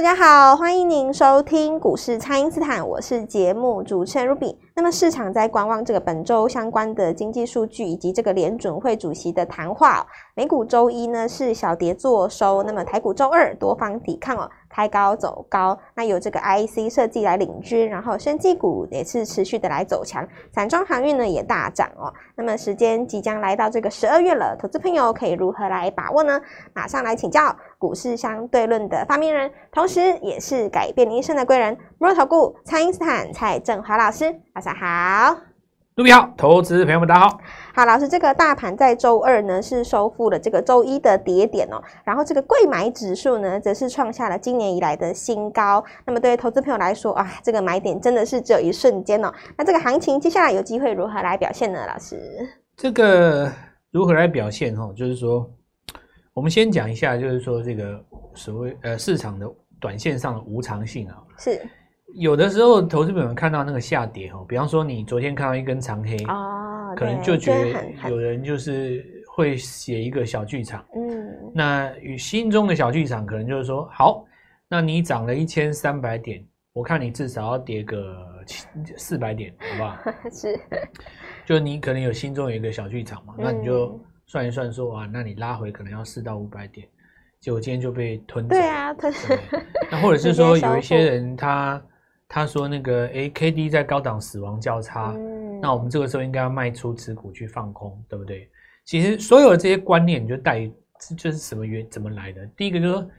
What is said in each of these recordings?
大家好，欢迎您收听股市蔡因斯坦，我是节目主持人 Ruby。那么市场在观望这个本周相关的经济数据以及这个联准会主席的谈话。美股周一呢是小跌作收，那么台股周二多方抵抗哦。开高走高，那由这个 IC 设计来领军，然后生技股也是持续的来走强，散装航运呢也大涨哦。那么时间即将来到这个十二月了，投资朋友可以如何来把握呢？马上来请教股市相对论的发明人，同时也是改变你一生的贵人——摩尔投顾蔡因斯坦蔡正华老师，晚上好。卢比好，投资朋友们大家好。好，老师，这个大盘在周二呢是收复了这个周一的跌点哦，然后这个贵买指数呢则是创下了今年以来的新高。那么对于投资朋友来说啊，这个买点真的是只有一瞬间哦。那这个行情接下来有机会如何来表现呢？老师，这个如何来表现哈？就是说，我们先讲一下，就是说这个所谓呃市场的短线上的无常性啊，是。有的时候，投资朋友看到那个下跌哦，比方说你昨天看到一根长黑哦，可能就觉得有人就是会写一个小剧场，嗯，那与心中的小剧场可能就是说，好，那你涨了一千三百点，我看你至少要跌个四百点，好不好？是，就你可能有心中有一个小剧场嘛，那你就算一算说啊，那你拉回可能要四到五百点，结果今天就被吞走，对啊，吞。那或者是说有一些人他。他说：“那个，哎，K D 在高档死亡交叉，嗯，那我们这个时候应该要卖出持股去放空，对不对？其实所有的这些观念，你就带于就是什么原怎么来的？第一个就是说，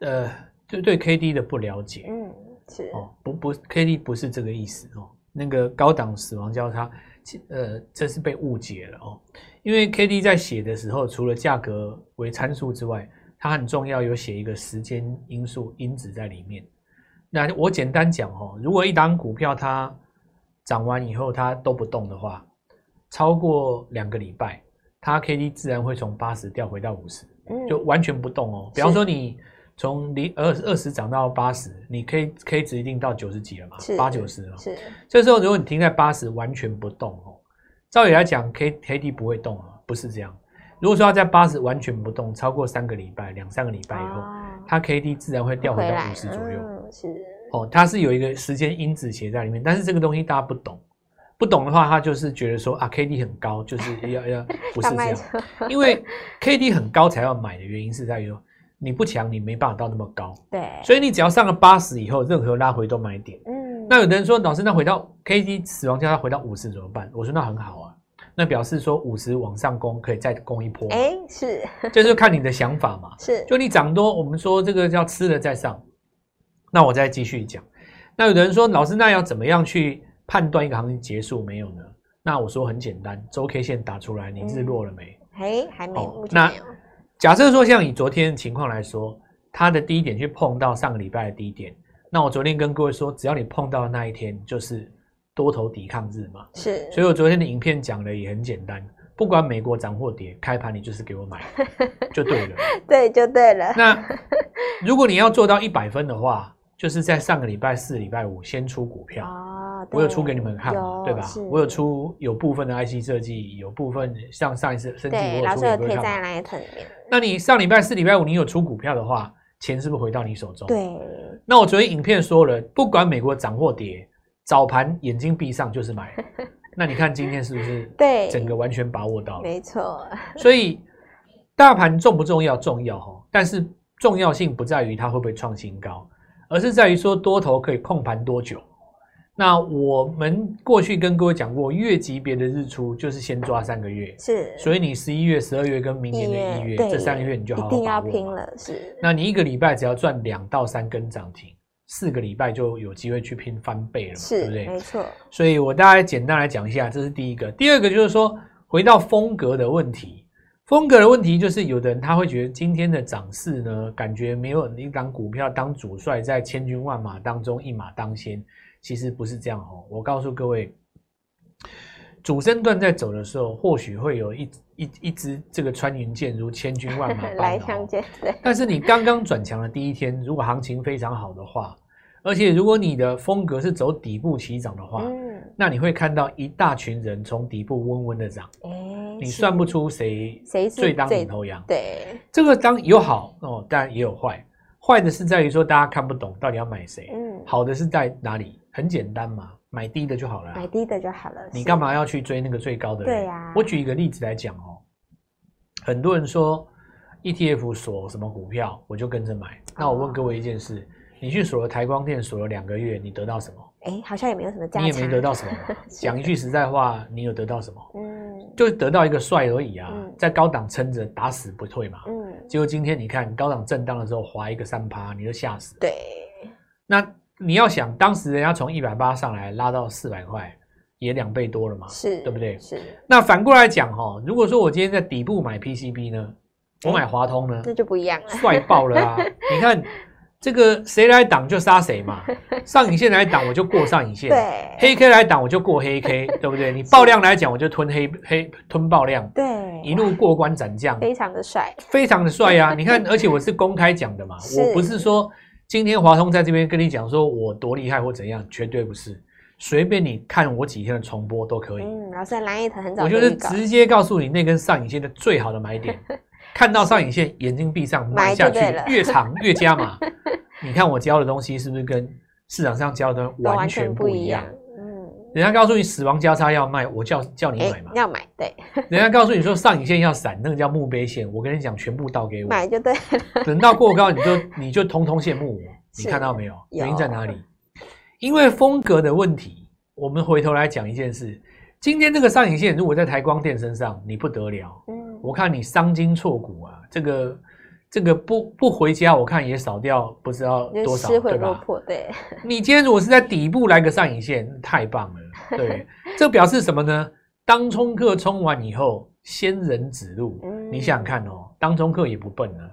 呃，就对 K D 的不了解，嗯，是哦，不不，K D 不是这个意思哦。那个高档死亡交叉，呃，这是被误解了哦。因为 K D 在写的时候，除了价格为参数之外，它很重要，有写一个时间因素因子在里面。”那我简单讲哦，如果一档股票它涨完以后它都不动的话，超过两个礼拜，它 K D 自然会从八十掉回到五十，就完全不动哦。比方说你从零二二十涨到八十，你 K K 值一定到九十几了嘛，八九十了。是，这时候如果你停在八十完全不动哦，照理来讲 K K D 不会动啊，不是这样。如果说它在八十完全不动，超过三个礼拜、两三个礼拜以后，它 K D 自然会掉回到五十左右。是哦，它是有一个时间因子写在里面，但是这个东西大家不懂，不懂的话，他就是觉得说啊，K D 很高，就是要要 不是这样，因为 K D 很高才要买的原因是在于说你不强，你没办法到那么高，对，所以你只要上了八十以后，任何拉回都买点。嗯，那有的人说，老师，那回到 K D 死亡交叉回到五十怎么办？我说那很好啊，那表示说五十往上攻可以再攻一波，哎、欸，是，就是看你的想法嘛，是，就你涨多，我们说这个叫吃了再上。那我再继续讲。那有的人说，老师，那要怎么样去判断一个行情结束没有呢？那我说很简单，周 K 线打出来，你日落了没？嘿、嗯，还没。哦、那假设说，像以昨天的情况来说，它的低点去碰到上个礼拜的低点，那我昨天跟各位说，只要你碰到的那一天，就是多头抵抗日嘛。是。所以我昨天的影片讲的也很简单，不管美国涨或跌，开盘你就是给我买，就对了。对，就对了。那 如果你要做到一百分的话，就是在上个礼拜四、礼拜五先出股票，哦、我有出给你们看嘛，对吧？我有出有部分的 IC 设计，有部分像上一次升级，我有出给你们看嘛。那你上礼拜四、礼拜五你有出股票的话，钱是不是回到你手中？对。那我昨天影片说了，不管美国涨或跌，早盘眼睛闭上就是买。那你看今天是不是？对，整个完全把握到了。没错。所以大盘重不重要？重要哈，但是重要性不在于它会不会创新高。而是在于说多头可以控盘多久？那我们过去跟各位讲过，月级别的日出就是先抓三个月，是。所以你十一月、十二月跟明年的一月这三个月，你就。一定要拼了，是。那你一个礼拜只要赚两到三根涨停，四个礼拜就有机会去拼翻倍了嘛，是，对不对？没错。所以我大概简单来讲一下，这是第一个。第二个就是说，回到风格的问题。风格的问题就是，有的人他会觉得今天的涨势呢，感觉没有一档股票当主帅，在千军万马当中一马当先。其实不是这样哦。我告诉各位，主升段在走的时候，或许会有一一一支这个穿云箭如千军万马 来相见。对。但是你刚刚转强的第一天，如果行情非常好的话，而且如果你的风格是走底部起涨的话，嗯，那你会看到一大群人从底部温温的涨。你算不出谁谁最当领头羊，对，这个当有好哦，当然也有坏。坏的是在于说大家看不懂到底要买谁。嗯，好的是在哪里？很简单嘛，买低的就好了。买低的就好了。你干嘛要去追那个最高的？对呀。我举一个例子来讲哦，很多人说 ETF 锁什么股票，我就跟着买。那我问各位一件事，你去锁了台光电，锁了两个月，你得到什么？哎，好像也没有什么价值。你也没得到什么。讲一句实在话，你有得到什么？嗯，就得到一个帅而已啊，在高档撑着，打死不退嘛。嗯。结果今天你看高档震荡的时候，滑一个三趴，你就吓死。对。那你要想，当时人家从一百八上来拉到四百块，也两倍多了嘛，是对不对？是。那反过来讲哈，如果说我今天在底部买 PCB 呢，我买华通呢，那就不一样了，帅爆了啊！你看。这个谁来挡就杀谁嘛，上影线来挡我就过上影线，对，黑 K 来挡我就过黑 K，对不对？你爆量来讲我就吞黑黑吞爆量，对，一路过关斩将，非常的帅，非常的帅呀！你看，而且我是公开讲的嘛，我不是说今天华通在这边跟你讲说我多厉害或怎样，绝对不是，随便你看我几天的重播都可以。嗯，老师蓝一腾很早，我就是直接告诉你那根上影线的最好的买点，看到上影线眼睛闭上买下去，越长越加码。你看我教的东西是不是跟市场上教的完全不一样？嗯，人家告诉你死亡交叉要卖，我叫叫你买嘛，要买对。人家告诉你说上影线要闪，那个叫墓碑线，我跟你讲全部倒给我，买就对。等到过高你就 你就通通羡慕我，你看到没有？原因在哪里？因为风格的问题。我们回头来讲一件事，今天这个上影线如果在台光电身上，你不得了。嗯，我看你伤筋错骨啊，这个。这个不不回家，我看也少掉不知道多少，对吧？对。你今天如果是在底部来个上影线，太棒了。对，这表示什么呢？当冲客冲完以后，仙人指路。嗯。你想想看哦，当冲客也不笨啊，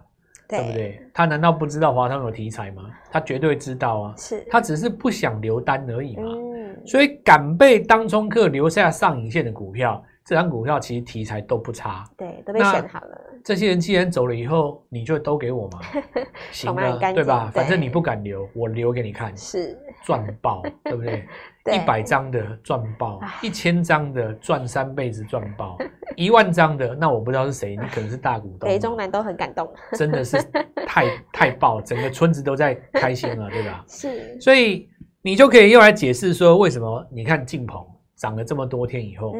对，对不对？他难道不知道华通有题材吗？他绝对知道啊。是。他只是不想留单而已嘛。嗯。所以敢被当冲客留下上影线的股票。这张股票其实题材都不差，对，都被选好了。这些人既然走了以后，你就都给我嘛，行啊，对吧？反正你不敢留，我留给你看，是赚爆，对不对？一百张的赚爆，一千张的赚三辈子赚爆，一万张的那我不知道是谁，你可能是大股东。北中南都很感动，真的是 太太爆，整个村子都在开心了，对吧？是，所以你就可以用来解释说，为什么你看晋鹏涨了这么多天以后，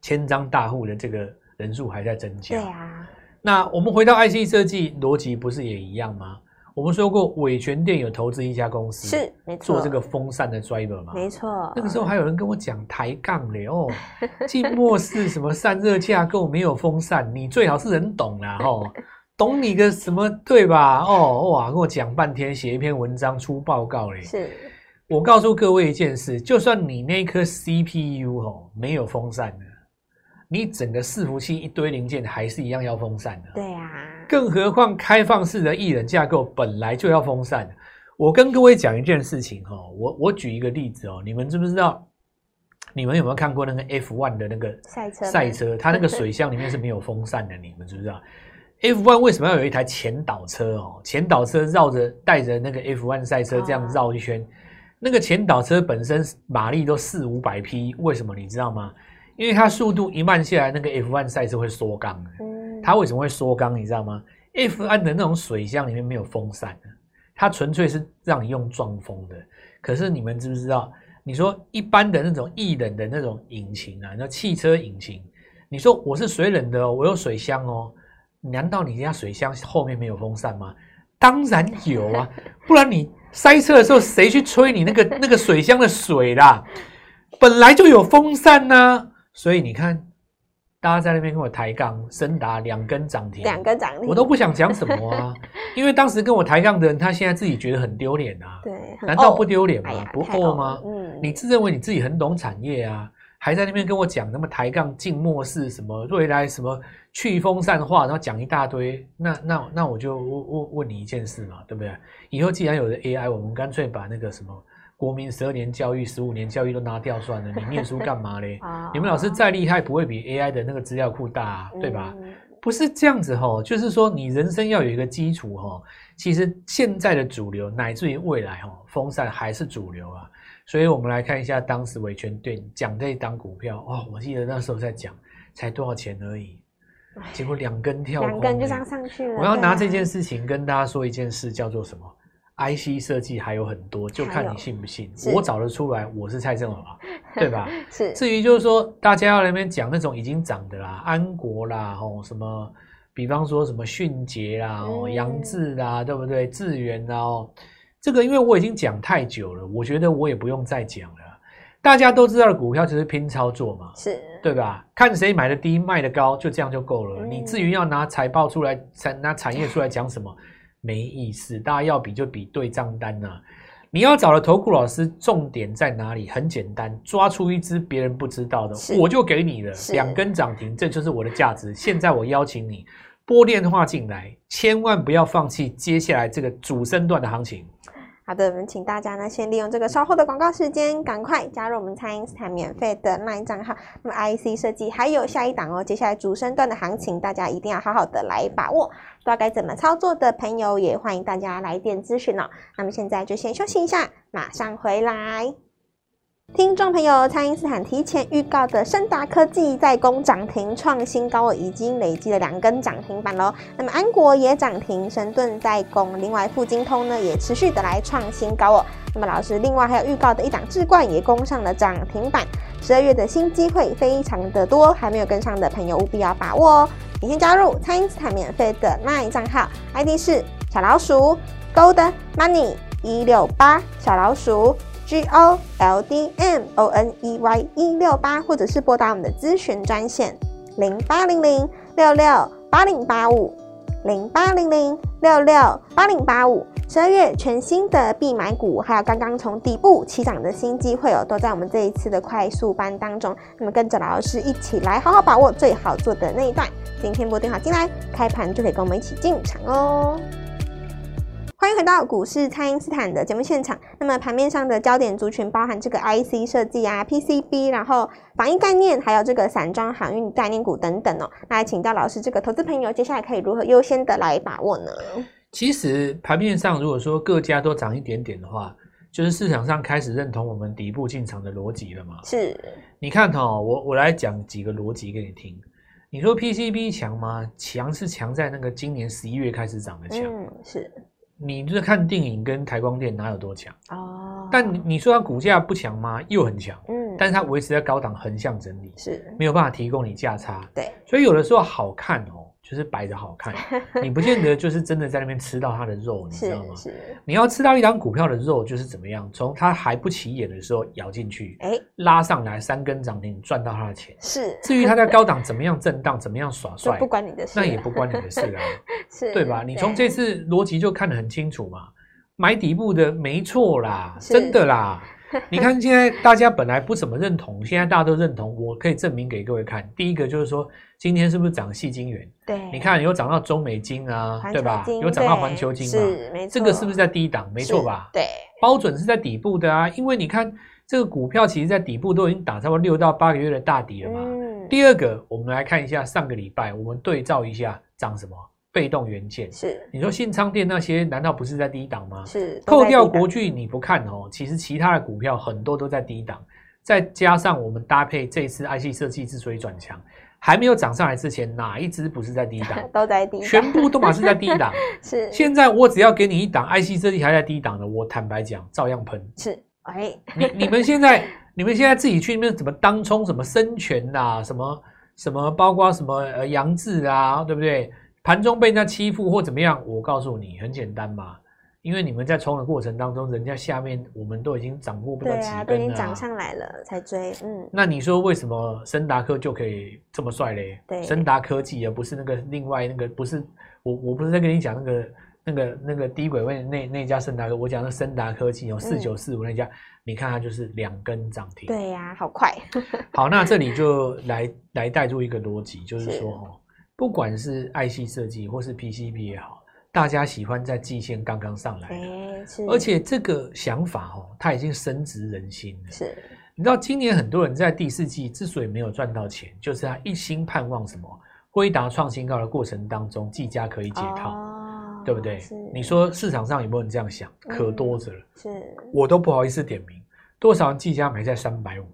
千张大户的这个人数还在增加。对啊，那我们回到 IC 设计逻辑，不是也一样吗？我们说过，伟诠电有投资一家公司，是没错，做这个风扇的 driver 嘛，没错。那个时候还有人跟我讲抬杠嘞哦，静默式什么散热架构没有风扇，你最好是人懂啦哦，懂你个什么对吧？哦哇，跟我讲半天，写一篇文章出报告嘞。是。我告诉各位一件事，就算你那颗 CPU 哦没有风扇的。你整个伺服器一堆零件还是一样要风扇的，对啊，更何况开放式的艺人架构本来就要风扇。我跟各位讲一件事情哈，我我举一个例子哦，你们知不知道？你们有没有看过那个 F1 的那个赛车？赛车它那个水箱里面是没有风扇的，你们知不知道？F1 为什么要有一台前导车哦？前导车绕着带着那个 F1 赛车这样绕一圈，那个前导车本身马力都四五百匹，为什么你知道吗？因为它速度一慢下来，那个 F1 赛是会缩缸的。它为什么会缩缸？你知道吗？F1 的那种水箱里面没有风扇的，它纯粹是让你用撞风的。可是你们知不知道？你说一般的那种液冷的那种引擎啊，那汽车引擎，你说我是水冷的，我有水箱哦。难道你家水箱后面没有风扇吗？当然有啊，不然你塞车的时候谁去吹你那个那个水箱的水啦？本来就有风扇呢、啊。所以你看，大家在那边跟我抬杠，深达两根涨停，两根涨停，我都不想讲什么啊，因为当时跟我抬杠的人，他现在自己觉得很丢脸啊。对，难道不丢脸吗？哎、不够吗？嗯，你自认为你自己很懂产业啊，还在那边跟我讲那么抬杠、静默式什么未来什么去风散化，然后讲一大堆。那那那我就问问问你一件事嘛，对不对？以后既然有了 AI，我们干脆把那个什么。国民十二年教育、十五年教育都拿掉算了，你念书干嘛嘞？你们老师再厉害，不会比 AI 的那个资料库大啊，对吧？不是这样子吼，就是说你人生要有一个基础吼。其实现在的主流，乃至于未来吼，风扇还是主流啊。所以我们来看一下当时维权对讲这一档股票哦，我记得那时候在讲才多少钱而已，结果两根跳空，两根就这样上去了。我要拿这件事情跟大家说一件事，叫做什么？IC 设计还有很多，就看你信不信。我找得出来，我是蔡正华，对吧？是。至于就是说，大家要那边讲那种已经涨的啦，安国啦，哦什么，比方说什么迅捷啦，哦扬智啦，对不对？智源啦，哦，这个因为我已经讲太久了，我觉得我也不用再讲了。大家都知道的股票就是拼操作嘛，是对吧？看谁买的低卖的高，就这样就够了。嗯、你至于要拿财报出来，拿产业出来讲什么，没意思。大家要比就比对账单呐、啊。你要找的投顾老师，重点在哪里？很简单，抓出一只别人不知道的，我就给你了。两根涨停，这就是我的价值。现在我邀请你拨电话进来，千万不要放弃接下来这个主升段的行情。好的，我们请大家呢，先利用这个稍后的广告时间，赶快加入我们蔡英斯坦免费的 LINE 账号。那么 IC 设计还有下一档哦，接下来主升段的行情，大家一定要好好的来把握。不知道该怎么操作的朋友，也欢迎大家来电咨询哦。那么现在就先休息一下，马上回来。听众朋友，蔡因斯坦提前预告的升达科技再攻涨停创新高，已经累积了两根涨停板喽。那么安国也涨停，神盾再攻，另外富晶通呢也持续的来创新高哦。那么老师另外还有预告的一档智冠也攻上了涨停板，十二月的新机会非常的多，还没有跟上的朋友务必要把握哦。你先加入蔡因斯坦免费的 LINE 账号，ID 是小老鼠 Gold Money 一六八小老鼠。G O L D M O N E Y 一六八，或者是拨打我们的咨询专线零八零零六六八零八五零八零零六六八零八五。十二月全新的必买股，还有刚刚从底部起涨的新机会哦，都在我们这一次的快速班当中。那么跟着老师一起来好好把握最好做的那一段。今天拨电话进来，开盘就可以跟我们一起进场哦。欢迎回到股市，蔡因斯坦的节目现场。那么盘面上的焦点族群包含这个 IC 设计啊、PCB，然后防疫概念，还有这个散装航运概念股等等哦。那来请教老师，这个投资朋友接下来可以如何优先的来把握呢？其实盘面上如果说各家都涨一点点的话，就是市场上开始认同我们底部进场的逻辑了嘛？是。你看、哦，我我来讲几个逻辑给你听。你说 PCB 强吗？强是强在那个今年十一月开始涨的强。嗯，是。你就是看电影跟台光电哪有多强哦？但你说它股价不强吗？又很强，嗯，但是它维持在高档横向整理，是没有办法提供你价差，对，所以有的时候好看哦。就是摆着好看，你不见得就是真的在那边吃到它的肉，你知道吗？你要吃到一档股票的肉，就是怎么样？从它还不起眼的时候咬进去，哎，拉上来三根涨停，赚到它的钱。是，至于它在高档怎么样震荡，怎么样耍 帅，不关你的事，那也不关你的事啊，是，对吧？你从这次逻辑就看得很清楚嘛，买底部的没错啦，真的啦。你看，现在大家本来不怎么认同，现在大家都认同。我可以证明给各位看。第一个就是说，今天是不是涨细晶元？对，你看有涨到中美金啊，对吧？有涨到环球金嘛？是，没错。这个是不是在低档？没错吧？对，包准是在底部的啊。因为你看这个股票，其实在底部都已经打差不多六到八个月的大底了嘛。嗯。第二个，我们来看一下上个礼拜，我们对照一下涨什么？被动元件是，你说信昌店那些难道不是在低档吗？是，扣掉国巨你不看哦，其实其他的股票很多都在低档，再加上我们搭配这次 IC 设计之所以转强，还没有涨上来之前，哪一支不是在低档？都在低档，全部都嘛是在低档。是，现在我只要给你一档 IC 设计还在低档的，我坦白讲，照样喷。是，哎，你你们现在 你们现在自己去那边怎么当冲什么生全啊，什么什么包括什么呃杨志啊，对不对？盘中被人家欺负或怎么样，我告诉你很简单嘛，因为你们在冲的过程当中，人家下面我们都已经涨过不到几根了，都已经涨上来了才追，嗯。那你说为什么森达科就可以这么帅嘞？对，森达科技而不是那个另外那个不是我我不是在跟你讲那个那个那个低轨位那那家森达科，我讲的森达科技有四九四五那家，你看它就是两根涨停。对呀、啊，好快。好，那这里就来来带入一个逻辑，就是说哦。不管是 IC 设计或是 PCB 也好，大家喜欢在季线刚刚上来的，而且这个想法哦，它已经深植人心了。是，你知道今年很多人在第四季之所以没有赚到钱，就是他一心盼望什么？辉达创新高的过程当中，技嘉可以解套，哦、对不对？你说市场上有没有人这样想？可多着了。是，我都不好意思点名，多少人技嘉买在三百五。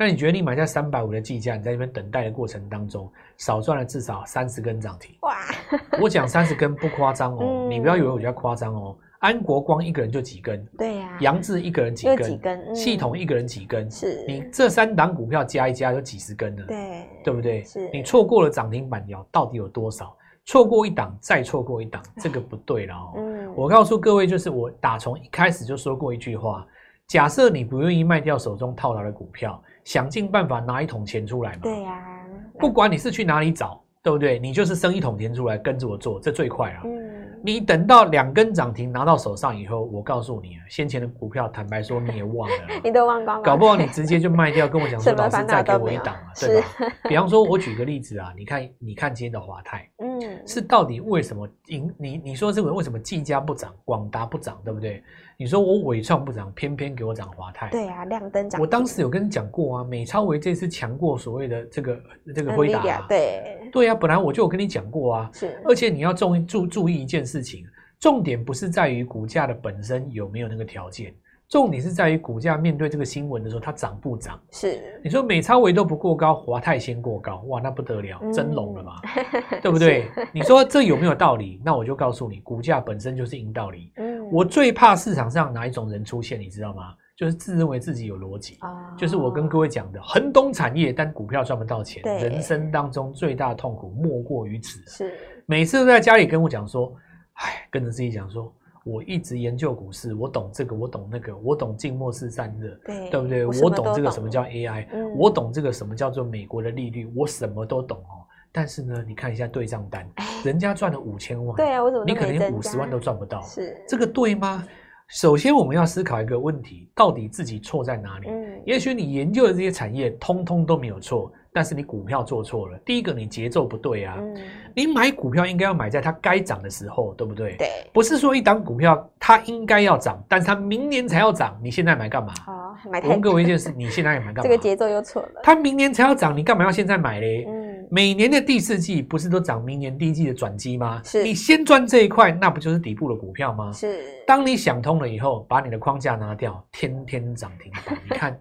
那你觉得你买下三百五的计价，你在那边等待的过程当中，少赚了至少三十根涨停。哇！我讲三十根不夸张哦，嗯、你不要以为我比较夸张哦。安国光一个人就几根，对呀、啊。扬智一个人几根，几根嗯、系统一个人几根，是你这三档股票加一加就几十根了，对，对不对？是你错过了涨停板，要到底有多少？错过一档，再错过一档，这个不对了哦。嗯，我告诉各位，就是我打从一开始就说过一句话：假设你不愿意卖掉手中套牢的股票，想尽办法拿一桶钱出来嘛。对呀、啊，不管你是去哪里找，对不对？你就是生一桶钱出来跟着我做，这最快啊。嗯。你等到两根涨停拿到手上以后，我告诉你啊，先前的股票，坦白说你也忘了，你都忘光了，搞不好你直接就卖掉，跟我讲说老师再给我一档啊，对吧？比方说，我举个例子啊，你看，你看今天的华泰，嗯，是到底为什么？你你你说这个为什么技嘉不涨，广达不涨，对不对？你说我伟创不涨，偏偏给我涨华泰。对啊，亮灯涨。我当时有跟你讲过啊，美超维这次强过所谓的这个这个辉达。对对啊，本来我就有跟你讲过啊。是。而且你要注注注意一件事情，重点不是在于股价的本身有没有那个条件，重点是在于股价面对这个新闻的时候，它涨不涨？是。你说美超维都不过高，华泰先过高，哇，那不得了，真龙了嘛，嗯、对不对？你说这有没有道理？那我就告诉你，股价本身就是硬道理。嗯。我最怕市场上哪一种人出现，你知道吗？就是自认为自己有逻辑，哦、就是我跟各位讲的，很懂产业，但股票赚不到钱。人生当中最大的痛苦莫过于此。是，每次都在家里跟我讲说，哎，跟着自己讲说，我一直研究股市，我懂这个，我懂那个，我懂静默式散热，对，对不对？我，我懂这个什么叫 AI，、嗯、我懂这个什么叫做美国的利率，我什么都懂哦。但是呢，你看一下对账单，人家赚了五千万，对啊，我怎么你可能连五十万都赚不到？是这个对吗？首先我们要思考一个问题，到底自己错在哪里？嗯，也许你研究的这些产业通通都没有错。但是你股票做错了，第一个你节奏不对啊，嗯、你买股票应该要买在它该涨的时候，对不对？对，不是说一档股票它应该要涨，但是它明年才要涨，你现在买干嘛？哦，买太我问各位一件事，你现在买干嘛？这个节奏又错了。它明年才要涨，你干嘛要现在买嘞？嗯。每年的第四季不是都涨明年第一季的转机吗？是，你先赚这一块，那不就是底部的股票吗？是。当你想通了以后，把你的框架拿掉，天天涨停板。你看，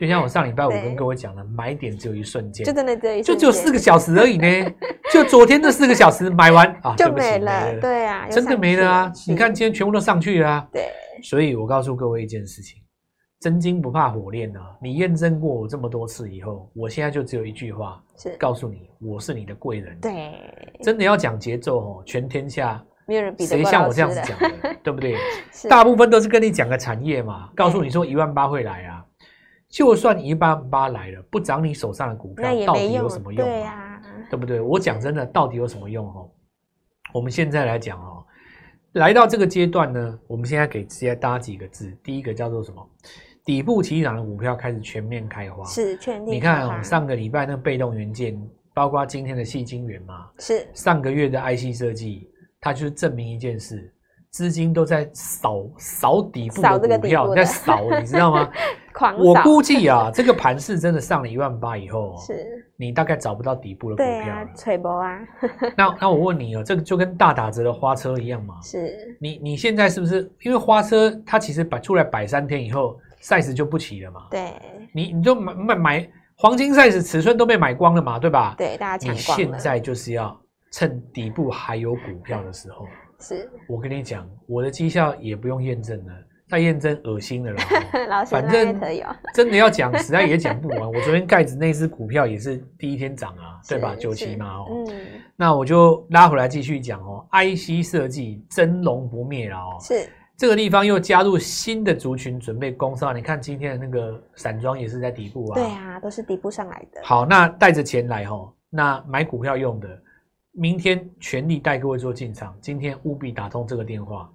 就像我上礼拜五跟各位讲的，买点只有一瞬间，就真的只有，就只有四个小时而已呢。就昨天这四个小时买完啊，就没了。对啊，真的没了啊！你看今天全部都上去了啊。对。所以我告诉各位一件事情。真金不怕火炼啊！你验证过我这么多次以后，我现在就只有一句话，是告诉你，我是你的贵人。对，真的要讲节奏哦，全天下没有人比谁像我这样子讲的，对不对？大部分都是跟你讲个产业嘛，告诉你说一万八会来啊，就算一万八来了，不涨你手上的股票，到底有什么用？对啊，对不对？我讲真的，到底有什么用？哦，我们现在来讲哦，来到这个阶段呢，我们现在给直接搭几个字，第一个叫做什么？底部起涨的股票开始全面开花，是全面。你看哦，上个礼拜那被动元件，包括今天的细晶元嘛，是上个月的 IC 设计，它就是证明一件事，资金都在扫扫底部的股票，在扫，你知道吗？狂扫。我估计啊，这个盘势真的上了一万八以后，是你大概找不到底部的股票了。吹波啊！那那我问你哦，这个就跟大打折的花车一样嘛？是你你现在是不是因为花车它其实摆出来摆三天以后？size 就不齐了嘛？对，你你就买买买黄金 size 尺寸都被买光了嘛？对吧？对，大家抢光了。你现在就是要趁底部还有股票的时候，是我跟你讲，我的绩效也不用验证了，再验证恶心的了。反正真的要讲，实在也讲不完。我昨天盖子那只股票也是第一天涨啊，对吧？九七嘛，哦，嗯，那我就拉回来继续讲哦。IC 设计真龙不灭了哦，是。这个地方又加入新的族群，准备攻上。你看今天的那个散装也是在底部啊。对啊，都是底部上来的。好，那带着钱来吼，那买股票用的，明天全力带各位做进场。今天务必打通这个电话。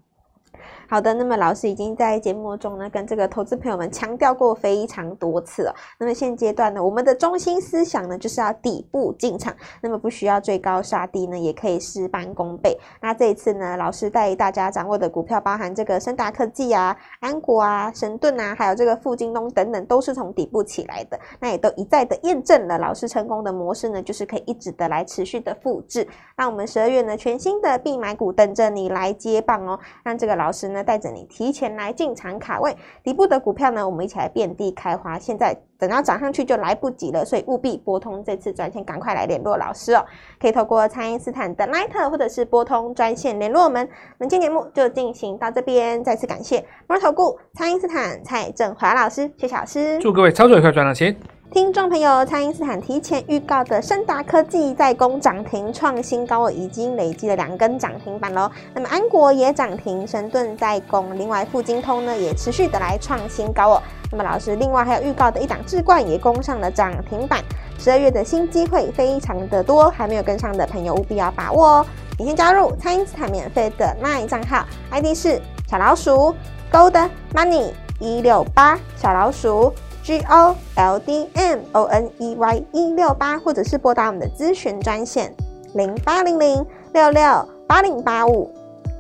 好的，那么老师已经在节目中呢，跟这个投资朋友们强调过非常多次了。那么现阶段呢，我们的中心思想呢，就是要底部进场，那么不需要追高杀低呢，也可以事半功倍。那这一次呢，老师带大家掌握的股票，包含这个深达科技啊、安国啊、神盾啊，还有这个富京东等等，都是从底部起来的。那也都一再的验证了老师成功的模式呢，就是可以一直的来持续的复制。那我们十二月呢，全新的必买股等着你来接棒哦，让这个老师呢带着你提前来进场卡位底部的股票呢，我们一起来遍地开花。现在等到涨上去就来不及了，所以务必拨通这次专线，赶快来联络老师哦。可以透过蔡因斯坦的 Line 或者是拨通专线联络我们。本期节目就进行到这边，再次感谢摩尔投顾蔡因斯坦蔡正华老师，谢谢老师。祝各位操作愉快，赚到钱。听众朋友，蔡因斯坦提前预告的升达科技在攻涨停创新高，已经累积了两根涨停板喽。那么安国也涨停，神盾在攻，另外富晶通呢也持续的来创新高哦。那么老师另外还有预告的一档智冠也攻上了涨停板，十二月的新机会非常的多，还没有跟上的朋友务必要把握哦。你先加入蔡因斯坦免费的 LINE 账号，ID 是小老鼠 Gold Money 一六八小老鼠。G O L D M O N E Y 一六八，或者是拨打我们的咨询专线零八零零六六八零八五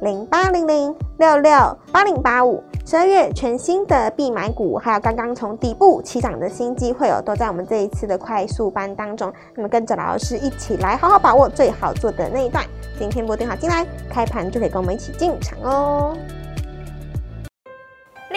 零八零零六六八零八五。十二月全新的必买股，还有刚刚从底部起涨的新机会哦，都在我们这一次的快速班当中。那么跟着老师一起来好好把握最好做的那一段。今天拨电话进来，开盘就可以跟我们一起进场哦。